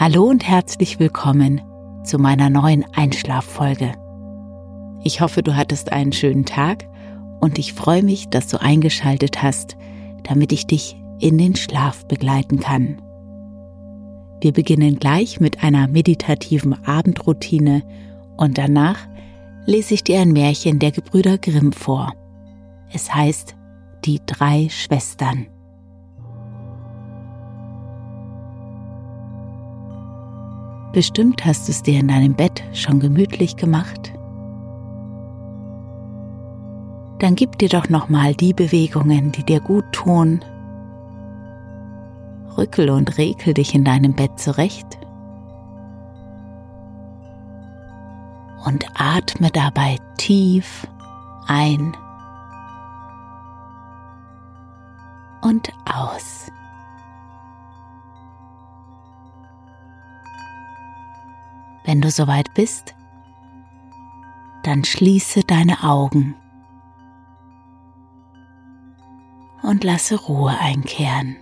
Hallo und herzlich willkommen zu meiner neuen Einschlaffolge. Ich hoffe, du hattest einen schönen Tag und ich freue mich, dass du eingeschaltet hast, damit ich dich in den Schlaf begleiten kann. Wir beginnen gleich mit einer meditativen Abendroutine und danach lese ich dir ein Märchen der Gebrüder Grimm vor. Es heißt Die drei Schwestern. Bestimmt hast du es dir in deinem Bett schon gemütlich gemacht. Dann gib dir doch nochmal die Bewegungen, die dir gut tun. Rückel und rekel dich in deinem Bett zurecht. Und atme dabei tief ein und aus. Wenn du soweit bist, dann schließe deine Augen und lasse Ruhe einkehren.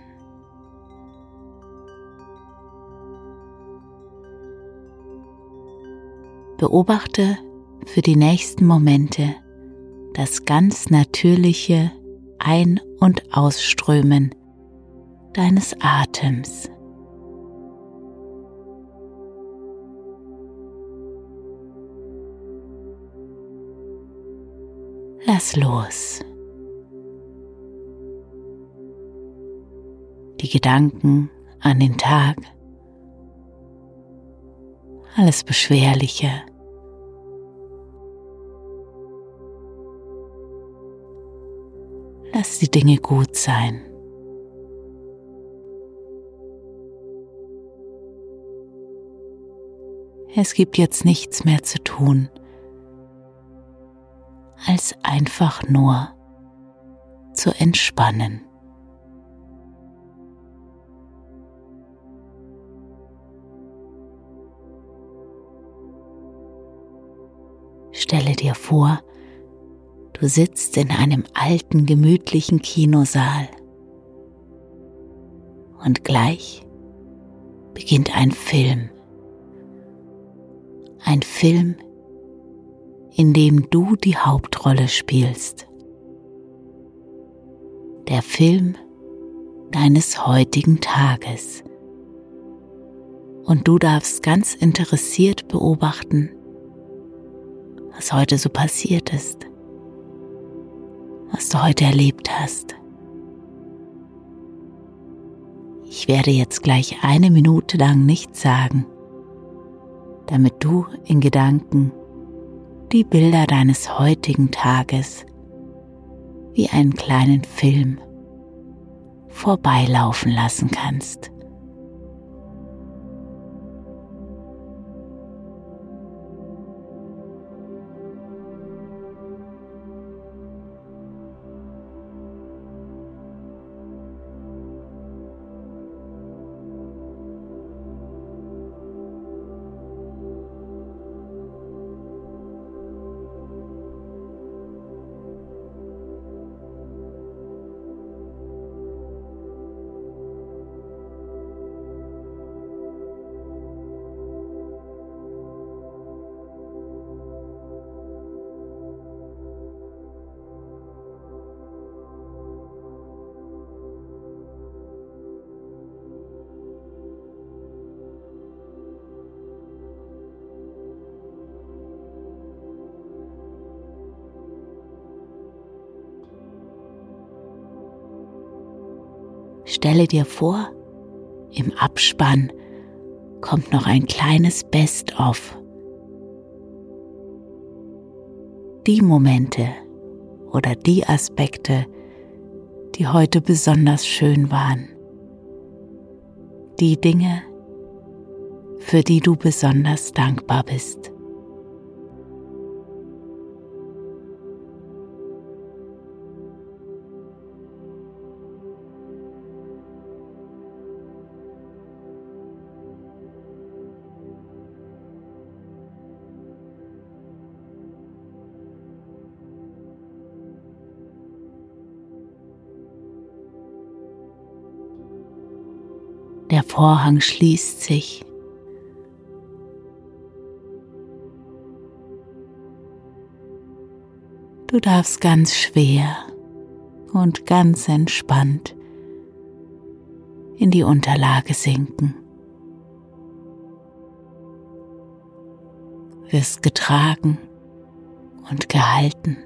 Beobachte für die nächsten Momente das ganz natürliche Ein- und Ausströmen deines Atems. Lass los. Die Gedanken an den Tag, alles Beschwerliche. Lass die Dinge gut sein. Es gibt jetzt nichts mehr zu tun als einfach nur zu entspannen. Stelle dir vor, du sitzt in einem alten, gemütlichen Kinosaal und gleich beginnt ein Film. Ein Film, in dem du die Hauptrolle spielst. Der Film deines heutigen Tages. Und du darfst ganz interessiert beobachten, was heute so passiert ist, was du heute erlebt hast. Ich werde jetzt gleich eine Minute lang nichts sagen, damit du in Gedanken die Bilder deines heutigen Tages wie einen kleinen Film vorbeilaufen lassen kannst. Stelle dir vor, im Abspann kommt noch ein kleines Best-of. Die Momente oder die Aspekte, die heute besonders schön waren. Die Dinge, für die du besonders dankbar bist. Vorhang schließt sich. Du darfst ganz schwer und ganz entspannt in die Unterlage sinken. Wirst getragen und gehalten,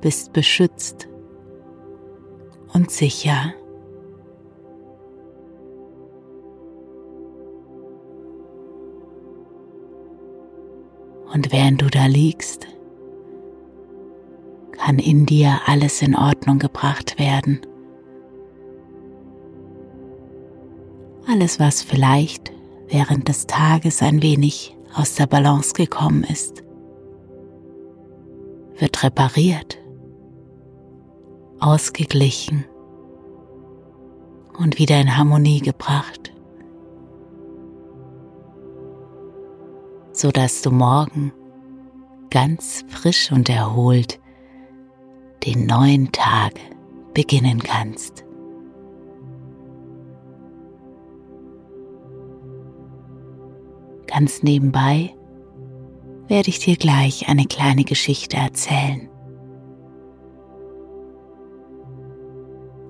bist beschützt und sicher. Und während du da liegst, kann in dir alles in Ordnung gebracht werden. Alles, was vielleicht während des Tages ein wenig aus der Balance gekommen ist, wird repariert, ausgeglichen und wieder in Harmonie gebracht, so dass du morgen ganz frisch und erholt den neuen Tag beginnen kannst. Ganz nebenbei werde ich dir gleich eine kleine Geschichte erzählen.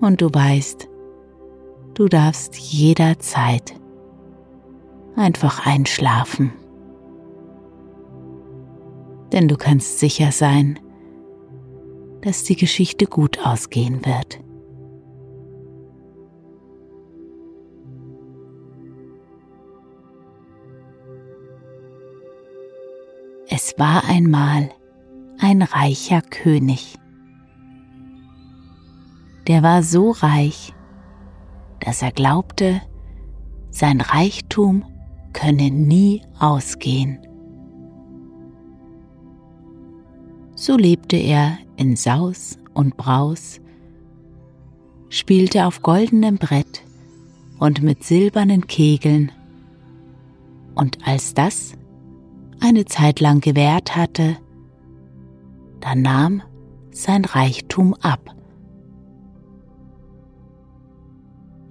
Und du weißt, du darfst jederzeit einfach einschlafen. Denn du kannst sicher sein, dass die Geschichte gut ausgehen wird. Es war einmal ein reicher König. Der war so reich, dass er glaubte, sein Reichtum könne nie ausgehen. So lebte er in Saus und Braus, spielte auf goldenem Brett und mit silbernen Kegeln, und als das eine Zeit lang gewährt hatte, da nahm sein Reichtum ab.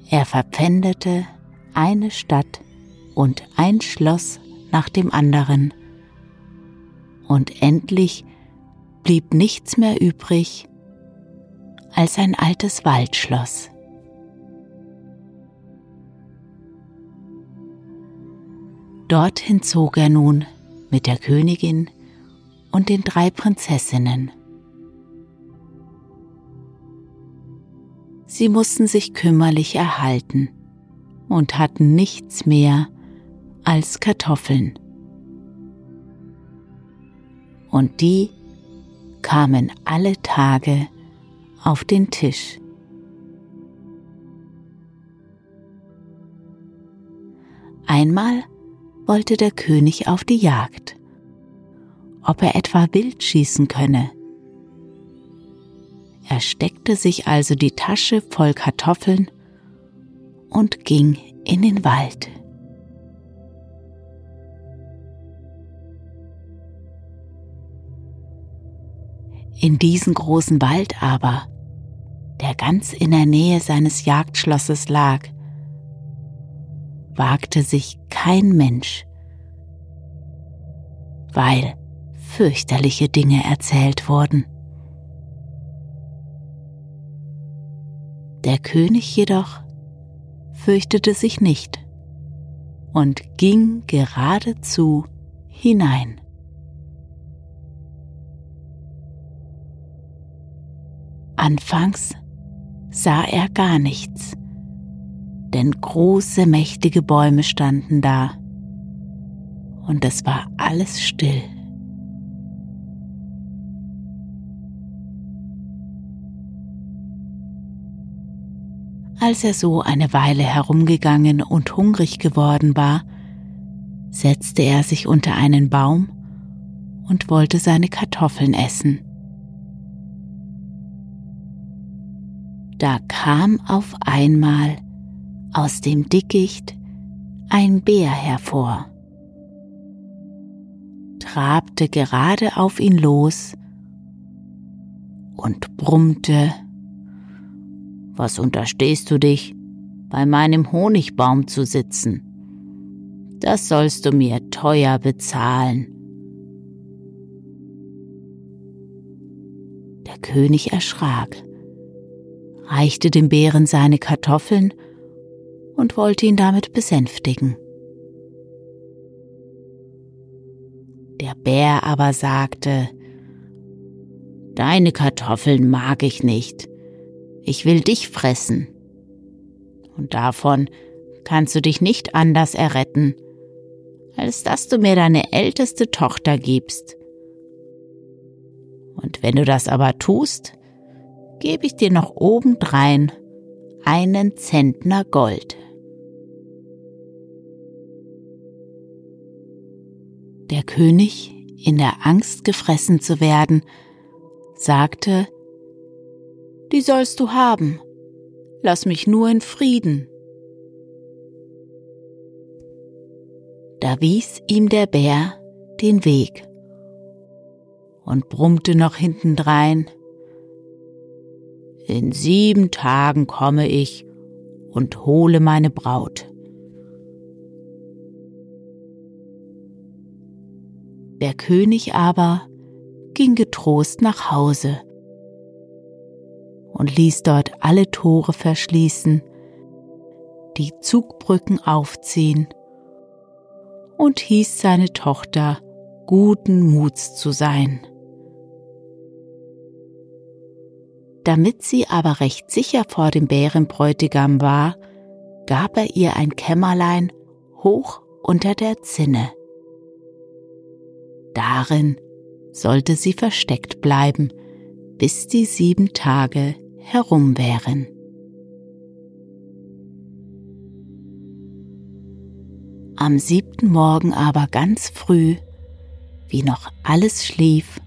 Er verpfändete eine Stadt und ein Schloss nach dem anderen, und endlich blieb nichts mehr übrig als ein altes Waldschloss. Dorthin zog er nun mit der Königin und den drei Prinzessinnen. Sie mussten sich kümmerlich erhalten und hatten nichts mehr als Kartoffeln. Und die kamen alle Tage auf den Tisch. Einmal wollte der König auf die Jagd, ob er etwa wild schießen könne. Er steckte sich also die Tasche voll Kartoffeln und ging in den Wald. In diesen großen Wald aber, der ganz in der Nähe seines Jagdschlosses lag, wagte sich kein Mensch, weil fürchterliche Dinge erzählt wurden. Der König jedoch fürchtete sich nicht und ging geradezu hinein. Anfangs sah er gar nichts, denn große, mächtige Bäume standen da und es war alles still. Als er so eine Weile herumgegangen und hungrig geworden war, setzte er sich unter einen Baum und wollte seine Kartoffeln essen. Da kam auf einmal aus dem Dickicht ein Bär hervor, trabte gerade auf ihn los und brummte, Was unterstehst du dich, bei meinem Honigbaum zu sitzen? Das sollst du mir teuer bezahlen. Der König erschrak, reichte dem Bären seine Kartoffeln und wollte ihn damit besänftigen. Der Bär aber sagte, Deine Kartoffeln mag ich nicht, ich will dich fressen. Und davon kannst du dich nicht anders erretten, als dass du mir deine älteste Tochter gibst. Und wenn du das aber tust, gebe ich dir noch obendrein einen Zentner Gold. Der König, in der Angst gefressen zu werden, sagte, Die sollst du haben, lass mich nur in Frieden. Da wies ihm der Bär den Weg und brummte noch hintendrein, In sieben Tagen komme ich und hole meine Braut. Der König aber ging getrost nach Hause und ließ dort alle Tore verschließen, die Zugbrücken aufziehen und hieß seine Tochter guten Muts zu sein. Damit sie aber recht sicher vor dem Bärenbräutigam war, gab er ihr ein Kämmerlein hoch unter der Zinne. Darin sollte sie versteckt bleiben, bis die sieben Tage herum wären. Am siebten Morgen aber ganz früh, wie noch alles schlief,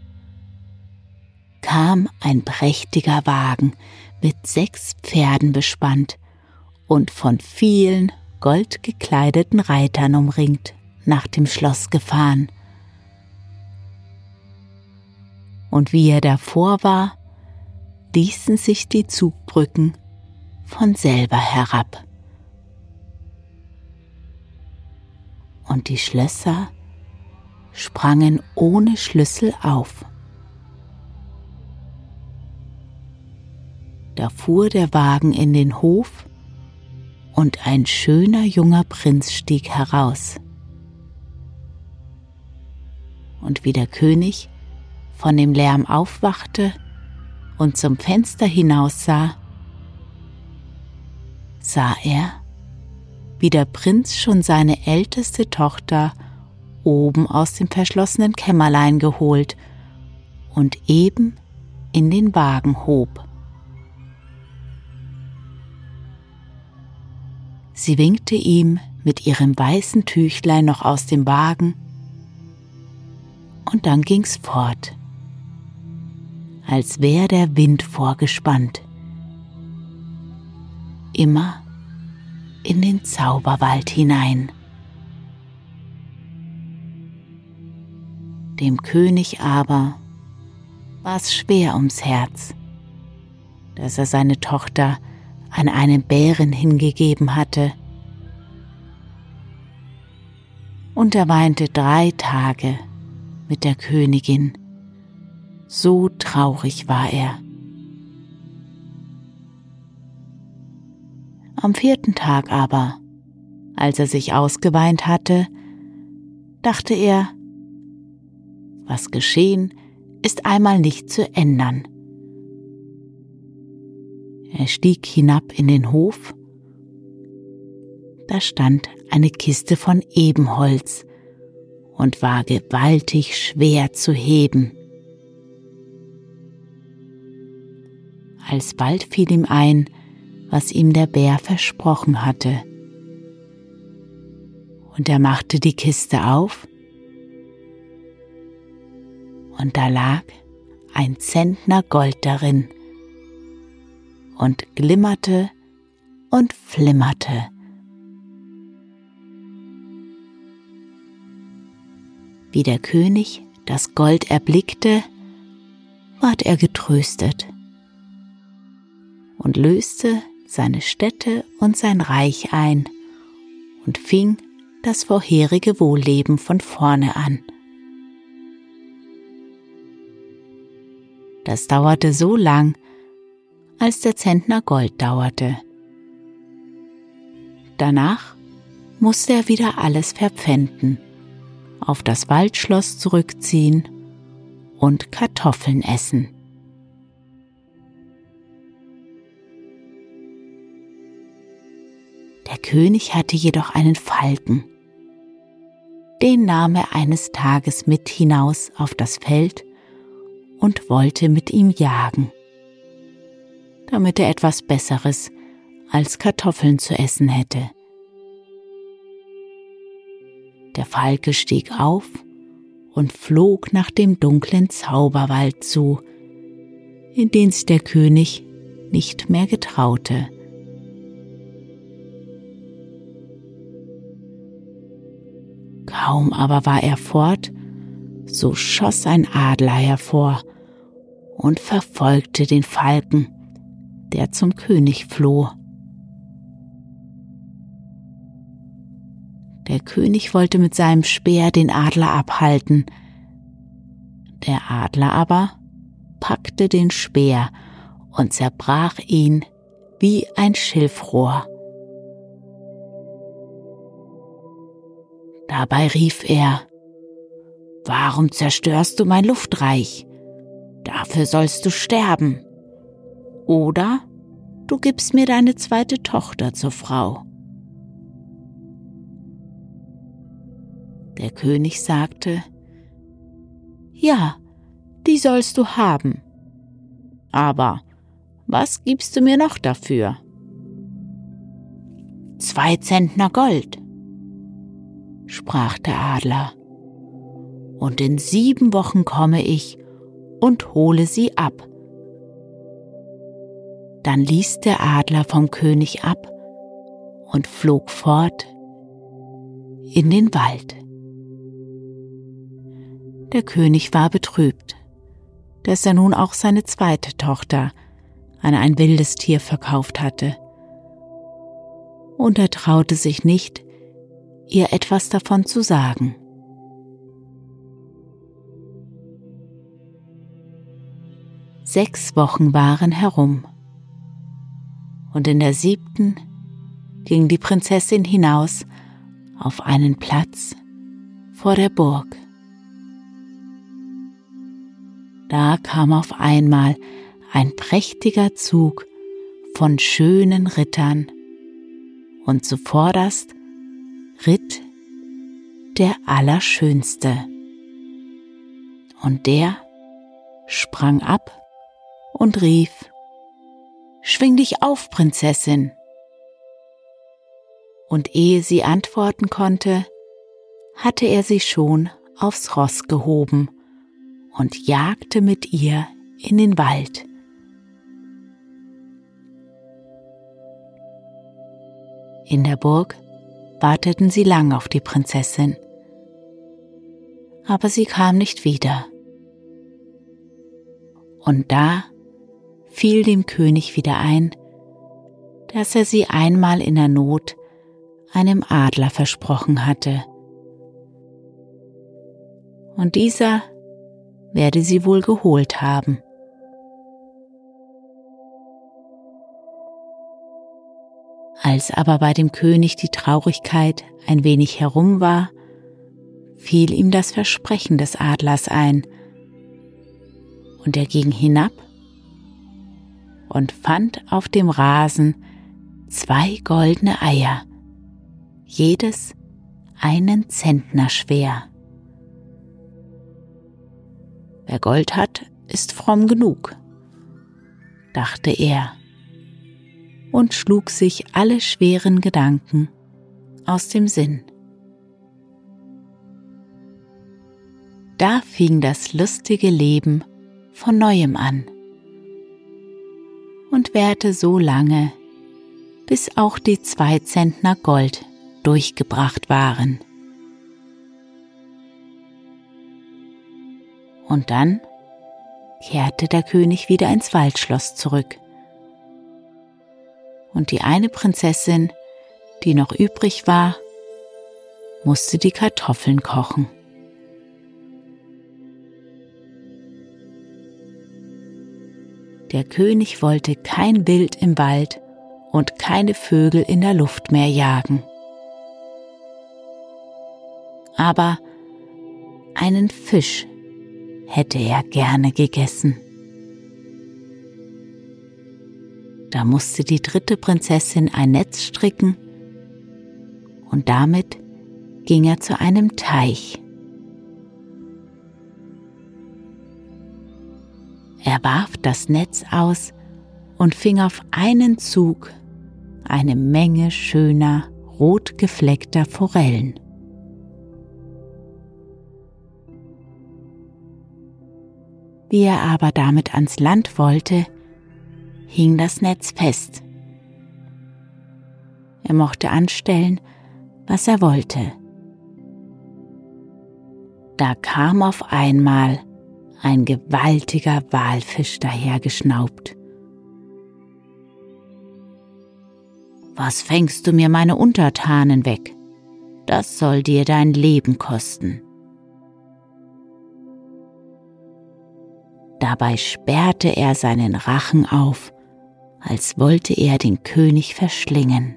kam ein prächtiger Wagen mit sechs Pferden bespannt und von vielen goldgekleideten Reitern umringt nach dem Schloss gefahren und wie er davor war, ließen sich die Zugbrücken von selber herab. Und die Schlösser sprangen ohne Schlüssel auf. Da fuhr der Wagen in den Hof und ein schöner junger Prinz stieg heraus. Und wie der König von dem Lärm aufwachte und zum Fenster hinaussah, sah er, wie der Prinz schon seine älteste Tochter oben aus dem verschlossenen Kämmerlein geholt und eben in den Wagen hob. Sie winkte ihm mit ihrem weißen Tüchlein noch aus dem Wagen, und dann ging's fort als wäre der Wind vorgespannt. Immer in den Zauberwald hinein. Dem König aber war es schwer ums Herz, dass er seine Tochter an einen Bären hingegeben hatte. Und er weinte drei Tage mit der Königin so traurig war er. Am vierten Tag aber, als er sich ausgeweint hatte, dachte er, was geschehen, ist einmal nicht zu ändern. Er stieg hinab in den Hof, da stand eine Kiste von Ebenholz und war gewaltig schwer zu heben. Alsbald fiel ihm ein, was ihm der Bär versprochen hatte. Und er machte die Kiste auf, und da lag ein Zentner Gold darin und glimmerte und flimmerte. Wie der König das Gold erblickte, ward er getröstet und löste seine Städte und sein Reich ein und fing das vorherige Wohlleben von vorne an. Das dauerte so lang, als der Zentner Gold dauerte. Danach musste er wieder alles verpfänden, auf das Waldschloss zurückziehen und Kartoffeln essen. Der König hatte jedoch einen Falken. Den nahm er eines Tages mit hinaus auf das Feld und wollte mit ihm jagen, damit er etwas Besseres als Kartoffeln zu essen hätte. Der Falke stieg auf und flog nach dem dunklen Zauberwald zu, in den sich der König nicht mehr getraute. Kaum aber war er fort, so schoss ein Adler hervor und verfolgte den Falken, der zum König floh. Der König wollte mit seinem Speer den Adler abhalten. Der Adler aber packte den Speer und zerbrach ihn wie ein Schilfrohr. Dabei rief er, Warum zerstörst du mein Luftreich? Dafür sollst du sterben. Oder du gibst mir deine zweite Tochter zur Frau. Der König sagte, Ja, die sollst du haben. Aber was gibst du mir noch dafür? Zwei Zentner Gold sprach der Adler, und in sieben Wochen komme ich und hole sie ab. Dann ließ der Adler vom König ab und flog fort in den Wald. Der König war betrübt, dass er nun auch seine zweite Tochter an ein wildes Tier verkauft hatte. Und er traute sich nicht, ihr etwas davon zu sagen. Sechs Wochen waren herum, und in der siebten ging die Prinzessin hinaus auf einen Platz vor der Burg. Da kam auf einmal ein prächtiger Zug von schönen Rittern, und zuvorderst ritt der Allerschönste. Und der sprang ab und rief, Schwing dich auf, Prinzessin. Und ehe sie antworten konnte, hatte er sie schon aufs Ross gehoben und jagte mit ihr in den Wald. In der Burg warteten sie lang auf die Prinzessin. Aber sie kam nicht wieder. Und da fiel dem König wieder ein, dass er sie einmal in der Not einem Adler versprochen hatte. Und dieser werde sie wohl geholt haben. Als aber bei dem König die Traurigkeit ein wenig herum war, fiel ihm das Versprechen des Adlers ein, und er ging hinab und fand auf dem Rasen zwei goldene Eier, jedes einen Zentner schwer. Wer Gold hat, ist fromm genug, dachte er und schlug sich alle schweren Gedanken aus dem Sinn. Da fing das lustige Leben von neuem an und währte so lange, bis auch die zwei Zentner Gold durchgebracht waren. Und dann kehrte der König wieder ins Waldschloss zurück und die eine Prinzessin, die noch übrig war, musste die Kartoffeln kochen. Der König wollte kein Wild im Wald und keine Vögel in der Luft mehr jagen. Aber einen Fisch hätte er gerne gegessen. Da musste die dritte Prinzessin ein Netz stricken und damit ging er zu einem Teich. Er warf das Netz aus und fing auf einen Zug eine Menge schöner, rot gefleckter Forellen. Wie er aber damit ans Land wollte, hing das Netz fest. Er mochte anstellen, was er wollte. Da kam auf einmal ein gewaltiger Walfisch dahergeschnaubt. Was fängst du mir meine Untertanen weg? Das soll dir dein Leben kosten. Dabei sperrte er seinen Rachen auf, als wollte er den König verschlingen.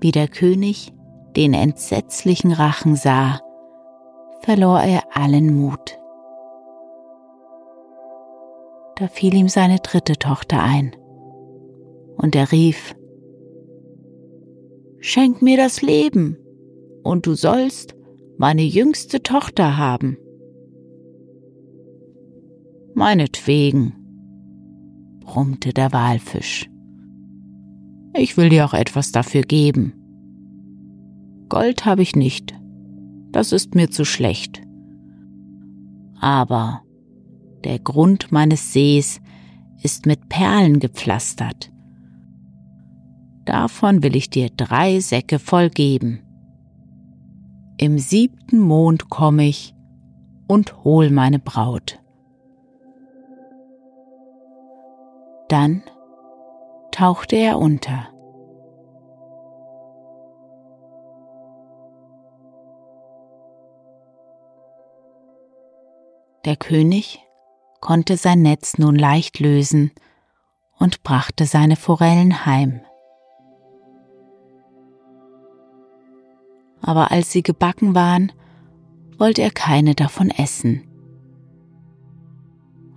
Wie der König den entsetzlichen Rachen sah, verlor er allen Mut. Da fiel ihm seine dritte Tochter ein, und er rief, Schenk mir das Leben, und du sollst meine jüngste Tochter haben. Meinetwegen, brummte der Walfisch. Ich will dir auch etwas dafür geben. Gold habe ich nicht, das ist mir zu schlecht. Aber der Grund meines Sees ist mit Perlen gepflastert. Davon will ich dir drei Säcke voll geben. Im siebten Mond komme ich und hol meine Braut. Dann tauchte er unter. Der König konnte sein Netz nun leicht lösen und brachte seine Forellen heim. aber als sie gebacken waren, wollte er keine davon essen.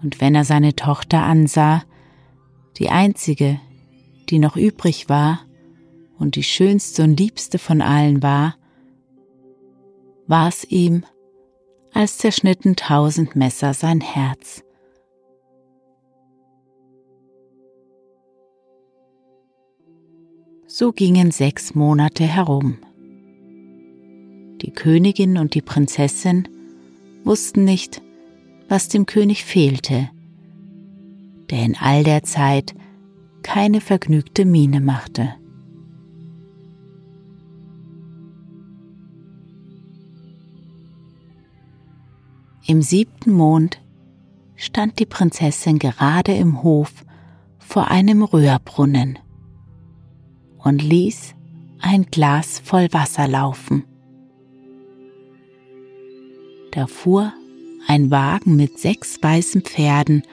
Und wenn er seine Tochter ansah, die einzige, die noch übrig war und die schönste und liebste von allen war, war es ihm, als zerschnitten tausend Messer sein Herz. So gingen sechs Monate herum. Die Königin und die Prinzessin wussten nicht, was dem König fehlte, der in all der Zeit keine vergnügte Miene machte. Im siebten Mond stand die Prinzessin gerade im Hof vor einem Röhrbrunnen und ließ ein Glas voll Wasser laufen da fuhr ein Wagen mit sechs weißen Pferden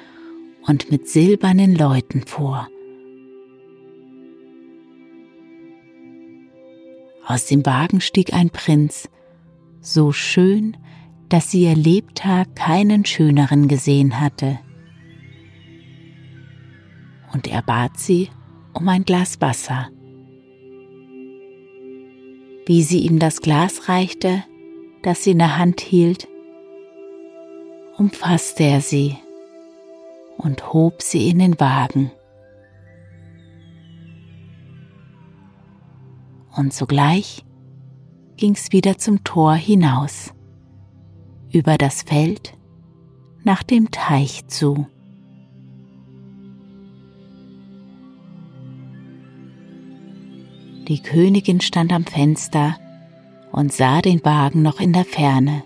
und mit silbernen Läuten vor. Aus dem Wagen stieg ein Prinz, so schön, dass sie ihr Lebtag keinen schöneren gesehen hatte. Und er bat sie um ein Glas Wasser. Wie sie ihm das Glas reichte, das sie in der Hand hielt, umfasste er sie und hob sie in den Wagen. Und sogleich ging's wieder zum Tor hinaus, über das Feld nach dem Teich zu. Die Königin stand am Fenster und sah den Wagen noch in der Ferne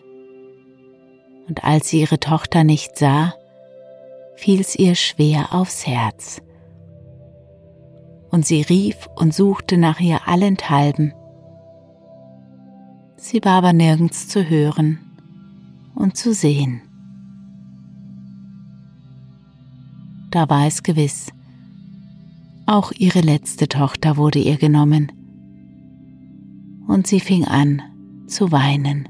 und als sie ihre Tochter nicht sah, fiel's ihr schwer aufs Herz. Und sie rief und suchte nach ihr allenthalben. Sie war aber nirgends zu hören und zu sehen. da war es gewiss. Auch ihre letzte Tochter wurde ihr genommen. Und sie fing an zu weinen.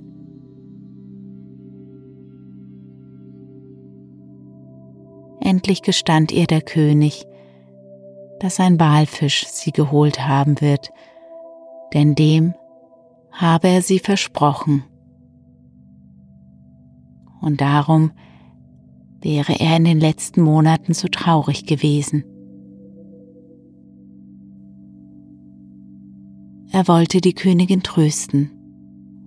Endlich gestand ihr der König, dass ein Walfisch sie geholt haben wird, denn dem habe er sie versprochen. Und darum wäre er in den letzten Monaten so traurig gewesen. Er wollte die Königin trösten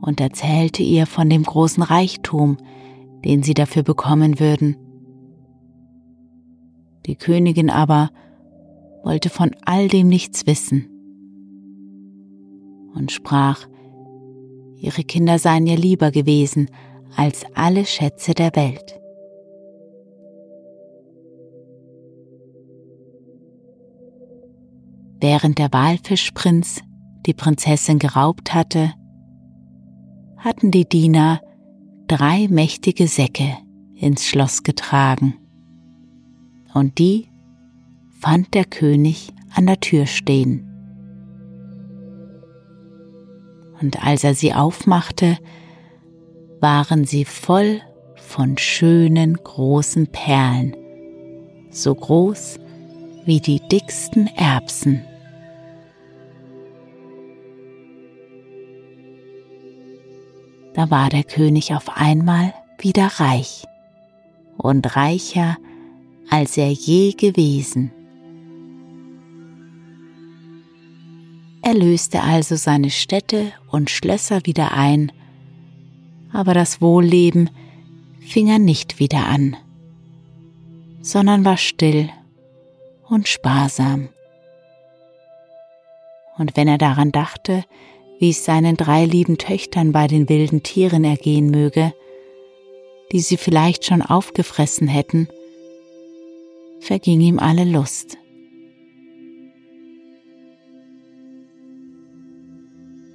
und erzählte ihr von dem großen Reichtum, den sie dafür bekommen würden. Die Königin aber wollte von all dem nichts wissen und sprach, ihre Kinder seien ihr lieber gewesen als alle Schätze der Welt. Während der Walfischprinz die Prinzessin geraubt hatte, hatten die Diener drei mächtige Säcke ins Schloss getragen. Und die fand der König an der Tür stehen. Und als er sie aufmachte, waren sie voll von schönen großen Perlen, so groß wie die dicksten Erbsen. Da war der König auf einmal wieder reich und reicher, als er je gewesen. Er löste also seine Städte und Schlösser wieder ein, aber das Wohlleben fing er nicht wieder an, sondern war still und sparsam. Und wenn er daran dachte, wie es seinen drei lieben Töchtern bei den wilden Tieren ergehen möge, die sie vielleicht schon aufgefressen hätten, verging ihm alle Lust.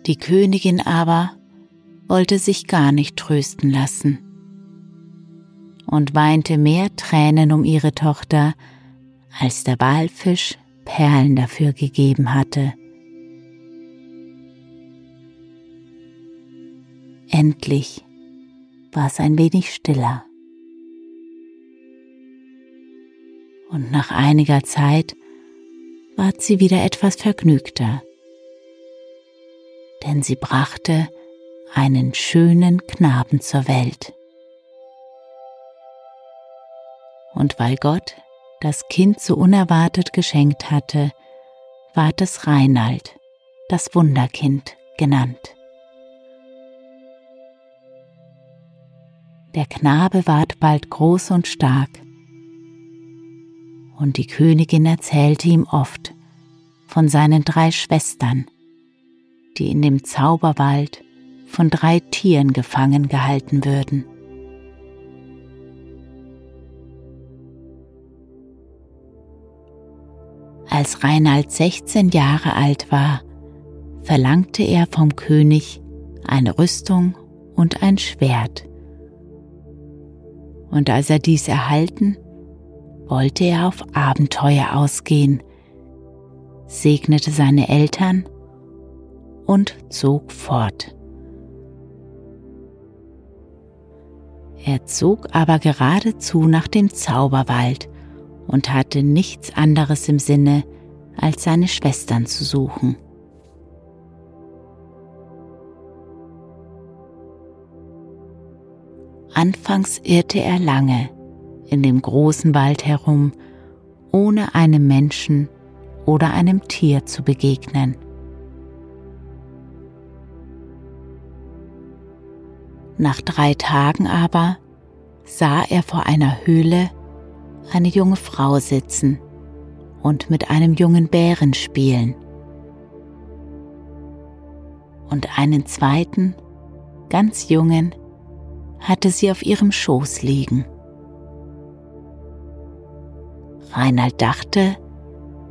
Die Königin aber wollte sich gar nicht trösten lassen und weinte mehr Tränen um ihre Tochter, als der Walfisch Perlen dafür gegeben hatte. Endlich war es ein wenig stiller. Und nach einiger Zeit ward sie wieder etwas vergnügter denn sie brachte einen schönen Knaben zur Welt. Und weil Gott das Kind so unerwartet geschenkt hatte, ward es Reinald, das Wunderkind, genannt. Der Knabe ward bald groß und stark, und die Königin erzählte ihm oft von seinen drei Schwestern, die in dem Zauberwald von drei Tieren gefangen gehalten würden. Als Reinald 16 Jahre alt war, verlangte er vom König eine Rüstung und ein Schwert. Und als er dies erhalten, wollte er auf Abenteuer ausgehen, segnete seine Eltern und zog fort. Er zog aber geradezu nach dem Zauberwald und hatte nichts anderes im Sinne, als seine Schwestern zu suchen. Anfangs irrte er lange in dem großen Wald herum, ohne einem Menschen oder einem Tier zu begegnen. Nach drei Tagen aber sah er vor einer Höhle eine junge Frau sitzen und mit einem jungen Bären spielen. Und einen zweiten, ganz jungen, hatte sie auf ihrem Schoß liegen. Reinald dachte,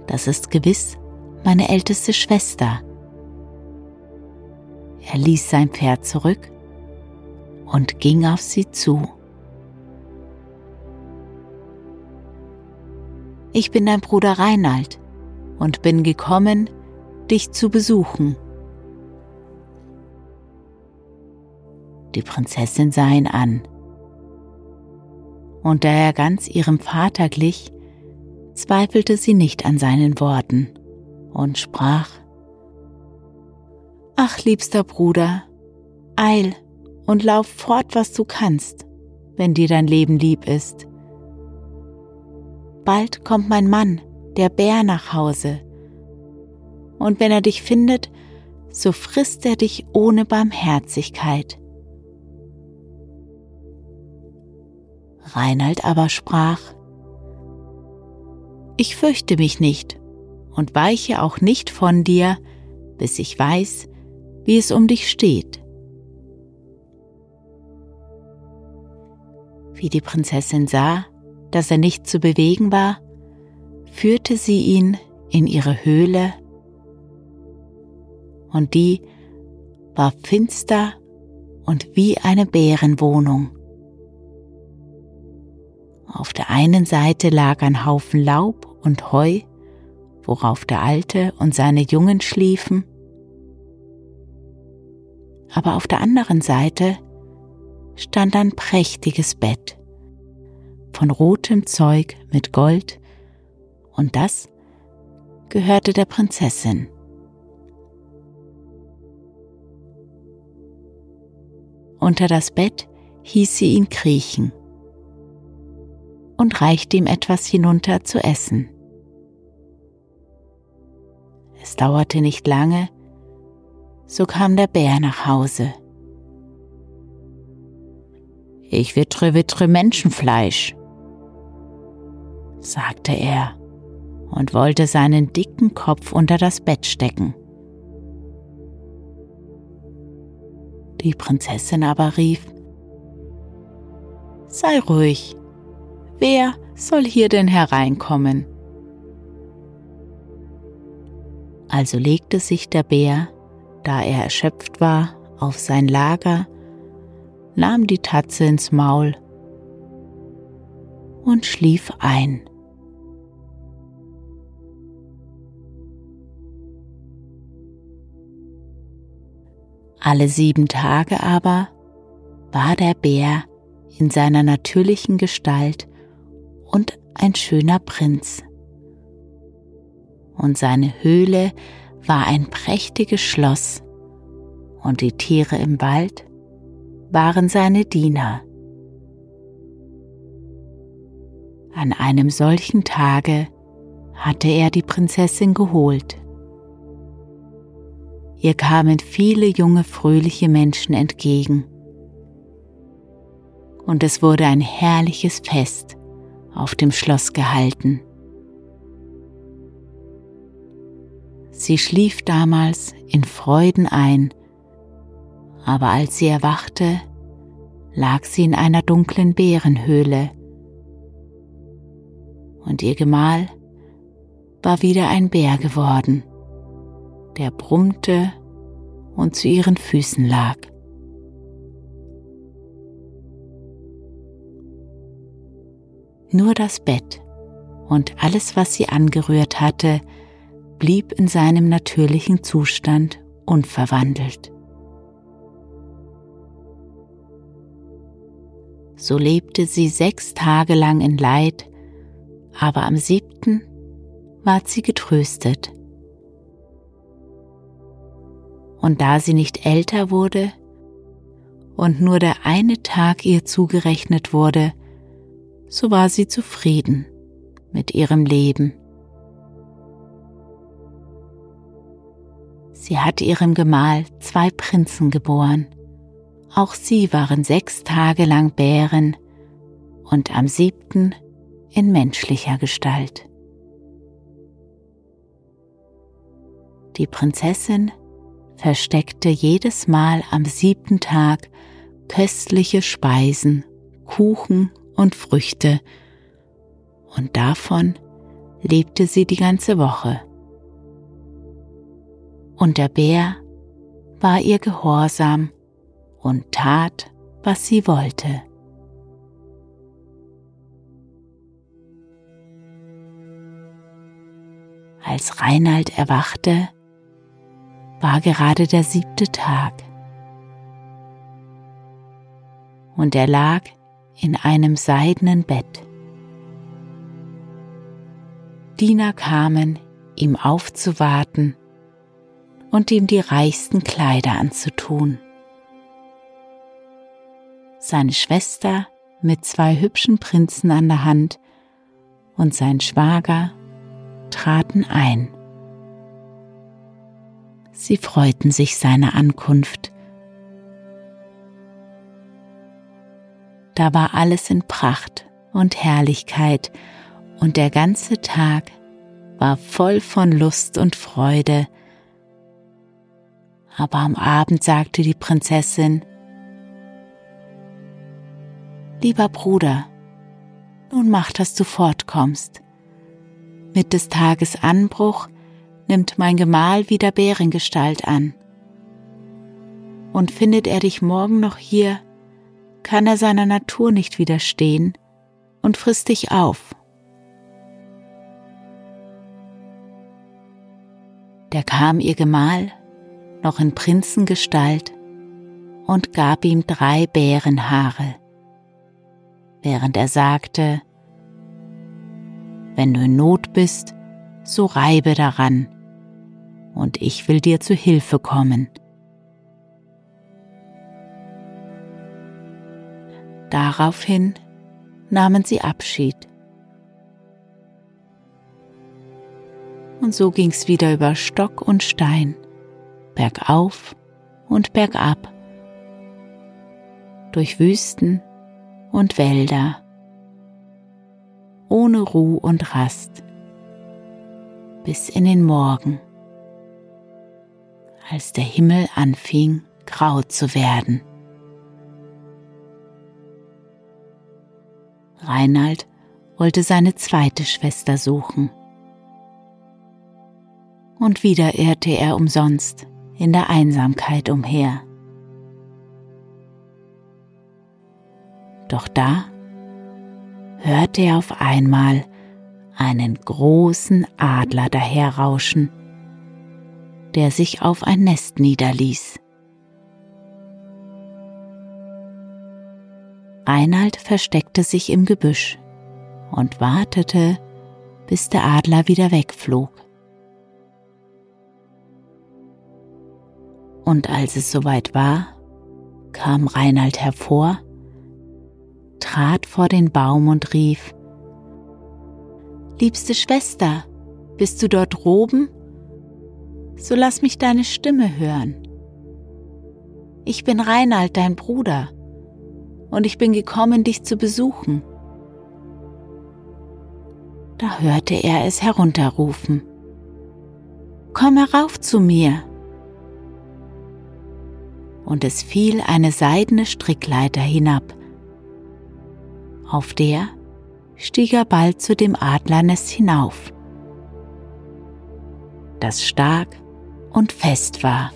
das ist gewiss meine älteste Schwester. Er ließ sein Pferd zurück und ging auf sie zu. ich bin dein Bruder Reinald und bin gekommen, dich zu besuchen. Die Prinzessin sah ihn an. Und da er ganz ihrem Vater glich, zweifelte sie nicht an seinen Worten und sprach, Ach, liebster Bruder, eil und lauf fort, was du kannst, wenn dir dein Leben lieb ist. Bald kommt mein Mann, der Bär, nach Hause, und wenn er dich findet, so frisst er dich ohne Barmherzigkeit. Reinald aber sprach, Ich fürchte mich nicht und weiche auch nicht von dir, bis ich weiß, wie es um dich steht. Wie die Prinzessin sah, dass er nicht zu bewegen war, führte sie ihn in ihre Höhle, und die war finster und wie eine Bärenwohnung. Auf der einen Seite lag ein Haufen Laub und Heu, worauf der Alte und seine Jungen schliefen. Aber auf der anderen Seite stand ein prächtiges Bett von rotem Zeug mit Gold, und das gehörte der Prinzessin. Unter das Bett hieß sie ihn kriechen und reichte ihm etwas hinunter zu essen. Es dauerte nicht lange, so kam der Bär nach Hause. Ich wittre, wittre Menschenfleisch, sagte er und wollte seinen dicken Kopf unter das Bett stecken. Die Prinzessin aber rief, Sei ruhig, Wer soll hier denn hereinkommen? Also legte sich der Bär, da er erschöpft war, auf sein Lager, nahm die Tatze ins Maul und schlief ein. Alle sieben Tage aber war der Bär in seiner natürlichen Gestalt und ein schöner Prinz. Und seine Höhle war ein prächtiges Schloss, und die Tiere im Wald waren seine Diener. An einem solchen Tage hatte er die Prinzessin geholt. Ihr kamen viele junge, fröhliche Menschen entgegen. Und es wurde ein herrliches Fest auf dem Schloss gehalten. Sie schlief damals in Freuden ein, aber als sie erwachte, lag sie in einer dunklen Bärenhöhle, und ihr Gemahl war wieder ein Bär geworden, der brummte und zu ihren Füßen lag. Nur das Bett und alles, was sie angerührt hatte, blieb in seinem natürlichen Zustand unverwandelt. So lebte sie sechs Tage lang in Leid, aber am siebten ward sie getröstet. Und da sie nicht älter wurde und nur der eine Tag ihr zugerechnet wurde, so war sie zufrieden mit ihrem Leben. Sie hatte ihrem Gemahl zwei Prinzen geboren. Auch sie waren sechs Tage lang Bären und am siebten in menschlicher Gestalt. Die Prinzessin versteckte jedes Mal am siebten Tag köstliche Speisen, Kuchen und Früchte, und davon lebte sie die ganze Woche. Und der Bär war ihr gehorsam und tat, was sie wollte. Als Reinald erwachte, war gerade der siebte Tag. Und er lag in einem seidenen Bett. Diener kamen, ihm aufzuwarten und ihm die reichsten Kleider anzutun. Seine Schwester mit zwei hübschen Prinzen an der Hand und sein Schwager traten ein. Sie freuten sich seiner Ankunft. Da war alles in Pracht und Herrlichkeit, und der ganze Tag war voll von Lust und Freude. Aber am Abend sagte die Prinzessin, Lieber Bruder, nun mach, dass du fortkommst. Mit des Tages Anbruch nimmt mein Gemahl wieder Bärengestalt an. Und findet er dich morgen noch hier, kann er seiner Natur nicht widerstehen und frisst dich auf. Da kam ihr Gemahl, noch in Prinzengestalt, und gab ihm drei Bärenhaare während er sagte, Wenn du in Not bist, so reibe daran, und ich will dir zu Hilfe kommen. Daraufhin nahmen sie Abschied. Und so ging's wieder über Stock und Stein, bergauf und bergab, durch Wüsten und Wälder, ohne Ruh und Rast, bis in den Morgen, als der Himmel anfing grau zu werden. Reinald wollte seine zweite Schwester suchen. Und wieder irrte er umsonst in der Einsamkeit umher. Doch da hörte er auf einmal einen großen Adler daherrauschen, der sich auf ein Nest niederließ. Reinald versteckte sich im Gebüsch und wartete, bis der Adler wieder wegflog. Und als es soweit war, kam Reinald hervor trat vor den Baum und rief, Liebste Schwester, bist du dort droben? So lass mich deine Stimme hören. Ich bin Reinald, dein Bruder, und ich bin gekommen, dich zu besuchen. Da hörte er es herunterrufen. Komm herauf zu mir. Und es fiel eine seidene Strickleiter hinab, auf der stieg er bald zu dem Adlernest hinauf, das stark und fest war.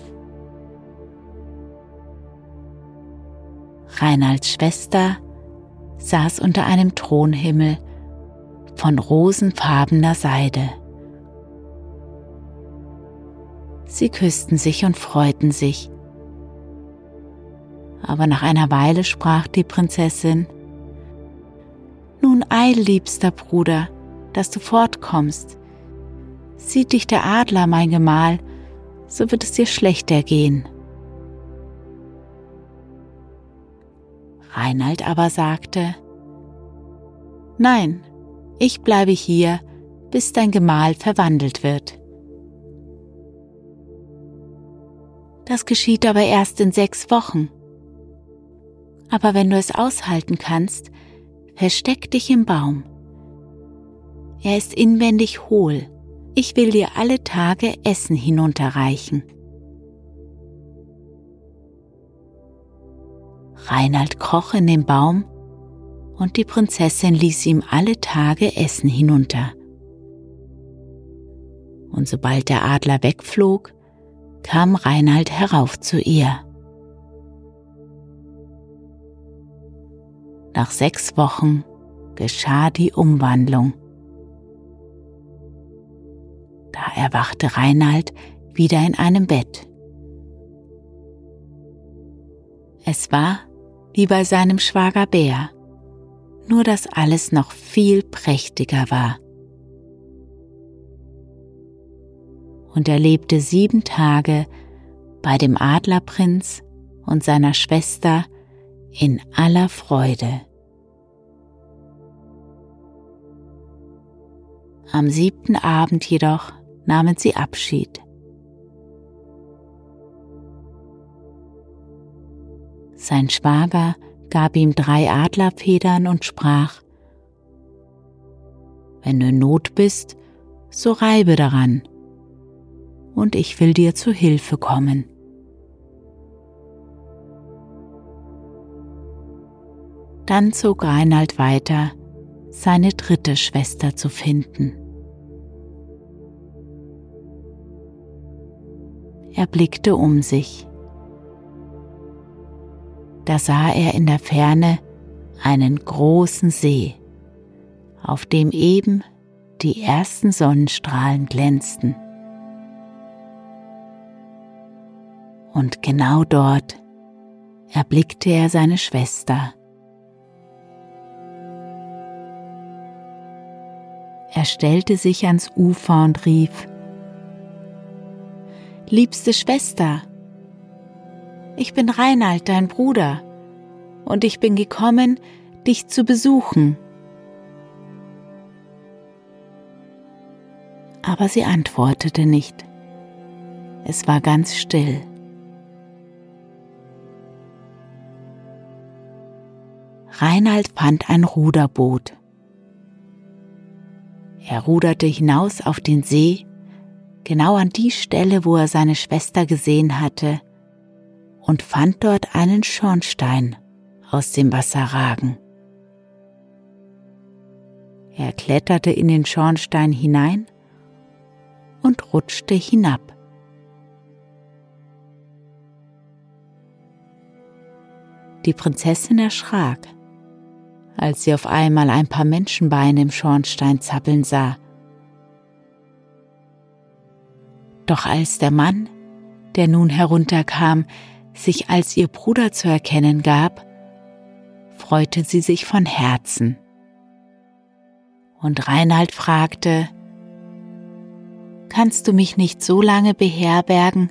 Reinalds Schwester saß unter einem Thronhimmel von rosenfarbener Seide. Sie küssten sich und freuten sich. Aber nach einer Weile sprach die Prinzessin, nun eil, liebster Bruder, dass du fortkommst. Sieht dich der Adler, mein Gemahl, so wird es dir schlechter gehen. Reinald aber sagte, Nein, ich bleibe hier, bis dein Gemahl verwandelt wird. Das geschieht aber erst in sechs Wochen. Aber wenn du es aushalten kannst, Versteck dich im Baum. Er ist inwendig hohl. Ich will dir alle Tage Essen hinunterreichen. Reinald kroch in den Baum und die Prinzessin ließ ihm alle Tage Essen hinunter. Und sobald der Adler wegflog, kam Reinald herauf zu ihr. Nach sechs Wochen geschah die Umwandlung. Da erwachte Reinald wieder in einem Bett. Es war wie bei seinem Schwager Bär, nur dass alles noch viel prächtiger war. Und er lebte sieben Tage bei dem Adlerprinz und seiner Schwester in aller Freude. Am siebten Abend jedoch nahmen sie Abschied. Sein Schwager gab ihm drei Adlerfedern und sprach, Wenn du in Not bist, so reibe daran, und ich will dir zu Hilfe kommen. Dann zog Reinald weiter, seine dritte Schwester zu finden. Er blickte um sich. Da sah er in der Ferne einen großen See, auf dem eben die ersten Sonnenstrahlen glänzten. Und genau dort erblickte er seine Schwester. Er stellte sich ans Ufer und rief, Liebste Schwester, ich bin Reinald, dein Bruder, und ich bin gekommen, dich zu besuchen. Aber sie antwortete nicht. Es war ganz still. Reinald fand ein Ruderboot. Er ruderte hinaus auf den See genau an die Stelle, wo er seine Schwester gesehen hatte, und fand dort einen Schornstein aus dem Wasser ragen. Er kletterte in den Schornstein hinein und rutschte hinab. Die Prinzessin erschrak, als sie auf einmal ein paar Menschenbeine im Schornstein zappeln sah Doch als der Mann, der nun herunterkam, sich als ihr Bruder zu erkennen gab, freute sie sich von Herzen. Und Reinald fragte, Kannst du mich nicht so lange beherbergen,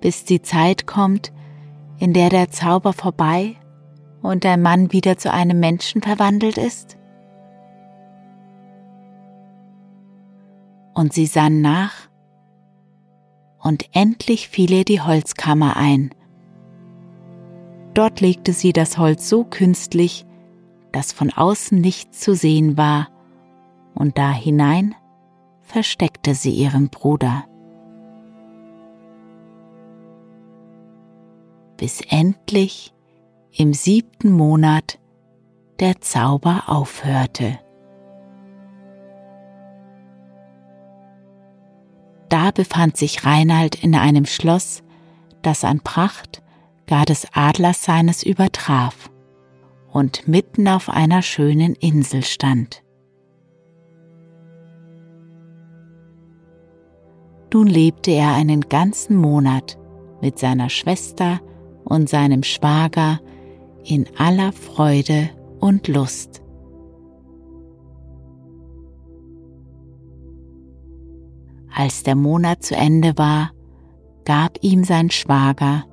bis die Zeit kommt, in der der Zauber vorbei und dein Mann wieder zu einem Menschen verwandelt ist? Und sie sann nach und endlich fiel ihr die Holzkammer ein. Dort legte sie das Holz so künstlich, dass von außen nichts zu sehen war, und da hinein versteckte sie ihren Bruder. Bis endlich im siebten Monat der Zauber aufhörte. Da befand sich Reinald in einem Schloss, das an Pracht gar des Adlers seines übertraf und mitten auf einer schönen Insel stand. Nun lebte er einen ganzen Monat mit seiner Schwester und seinem Schwager in aller Freude und Lust. Als der Monat zu Ende war, gab ihm sein Schwager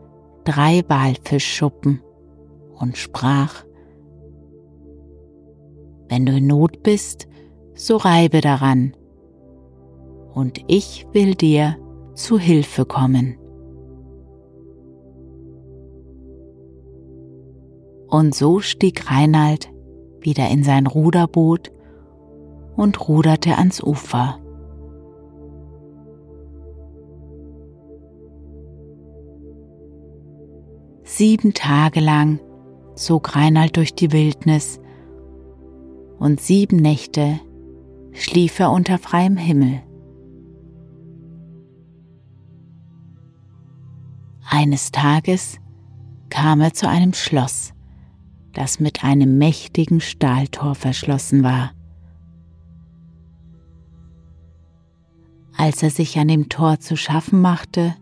drei Walfischschuppen und sprach, Wenn du in Not bist, so reibe daran, und ich will dir zu Hilfe kommen. Und so stieg Reinald wieder in sein Ruderboot und ruderte ans Ufer. Sieben Tage lang zog Reinald durch die Wildnis und sieben Nächte schlief er unter freiem Himmel. Eines Tages kam er zu einem Schloss, das mit einem mächtigen Stahltor verschlossen war. Als er sich an dem Tor zu schaffen machte,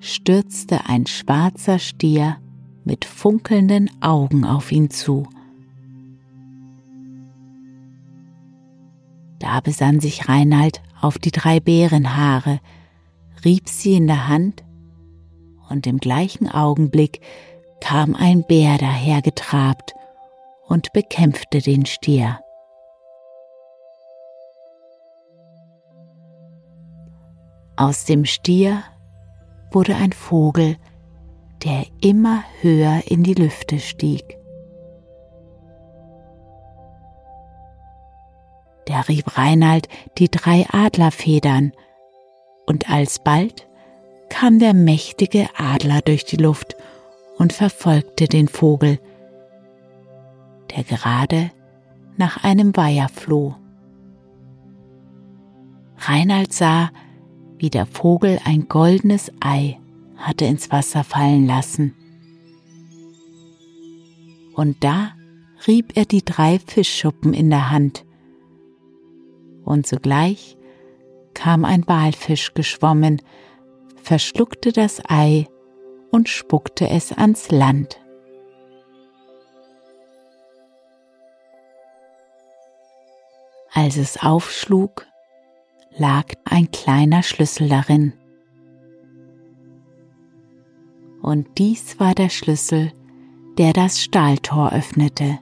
stürzte ein schwarzer Stier mit funkelnden Augen auf ihn zu. Da besann sich Reinald auf die drei Bärenhaare, rieb sie in der Hand, und im gleichen Augenblick kam ein Bär dahergetrabt und bekämpfte den Stier. Aus dem Stier wurde ein Vogel, der immer höher in die Lüfte stieg. Da rieb Reinald die drei Adlerfedern, und alsbald kam der mächtige Adler durch die Luft und verfolgte den Vogel, der gerade nach einem Weiher floh. Reinald sah, wie der Vogel ein goldenes Ei hatte ins Wasser fallen lassen. Und da rieb er die drei Fischschuppen in der Hand. Und sogleich kam ein Walfisch geschwommen, verschluckte das Ei und spuckte es ans Land. Als es aufschlug, lag ein kleiner Schlüssel darin. Und dies war der Schlüssel, der das Stahltor öffnete.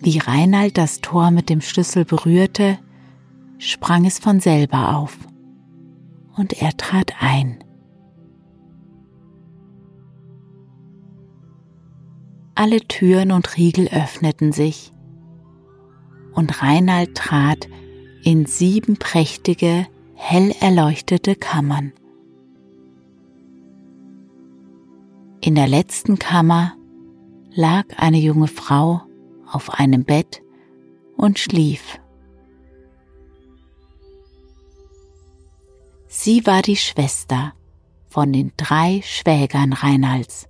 Wie Reinald das Tor mit dem Schlüssel berührte, sprang es von selber auf und er trat ein. Alle Türen und Riegel öffneten sich und Reinald trat in sieben prächtige, hell erleuchtete Kammern. In der letzten Kammer lag eine junge Frau auf einem Bett und schlief. Sie war die Schwester von den drei Schwägern Reinalds.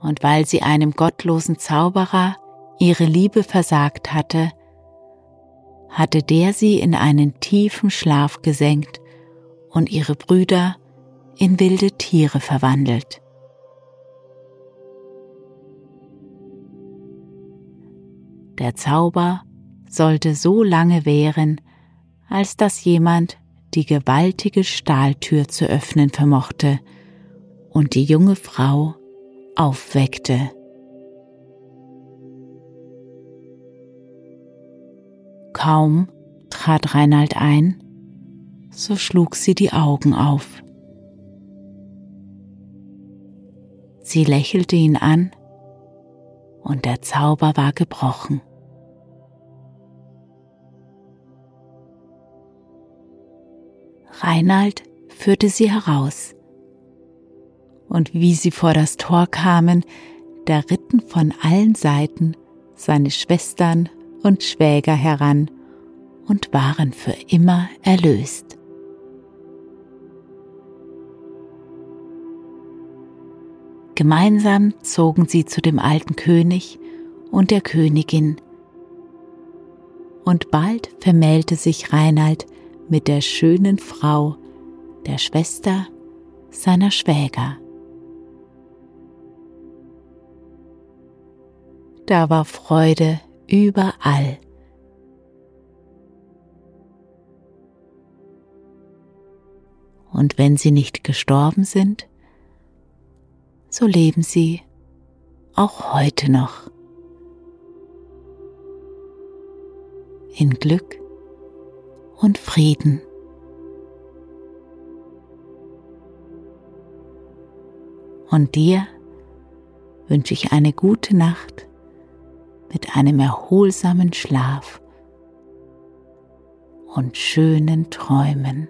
Und weil sie einem gottlosen Zauberer ihre Liebe versagt hatte, hatte der sie in einen tiefen Schlaf gesenkt und ihre Brüder in wilde Tiere verwandelt. Der Zauber sollte so lange währen, als dass jemand die gewaltige Stahltür zu öffnen vermochte und die junge Frau aufweckte. Kaum trat Reinald ein, so schlug sie die Augen auf. Sie lächelte ihn an und der Zauber war gebrochen. Reinald führte sie heraus, und wie sie vor das Tor kamen, da ritten von allen Seiten seine Schwestern und Schwäger heran und waren für immer erlöst. Gemeinsam zogen sie zu dem alten König und der Königin, und bald vermählte sich Reinald mit der schönen Frau, der Schwester seiner Schwäger. Da war Freude überall. Und wenn sie nicht gestorben sind, so leben sie auch heute noch in Glück und Frieden. Und dir wünsche ich eine gute Nacht mit einem erholsamen Schlaf und schönen Träumen.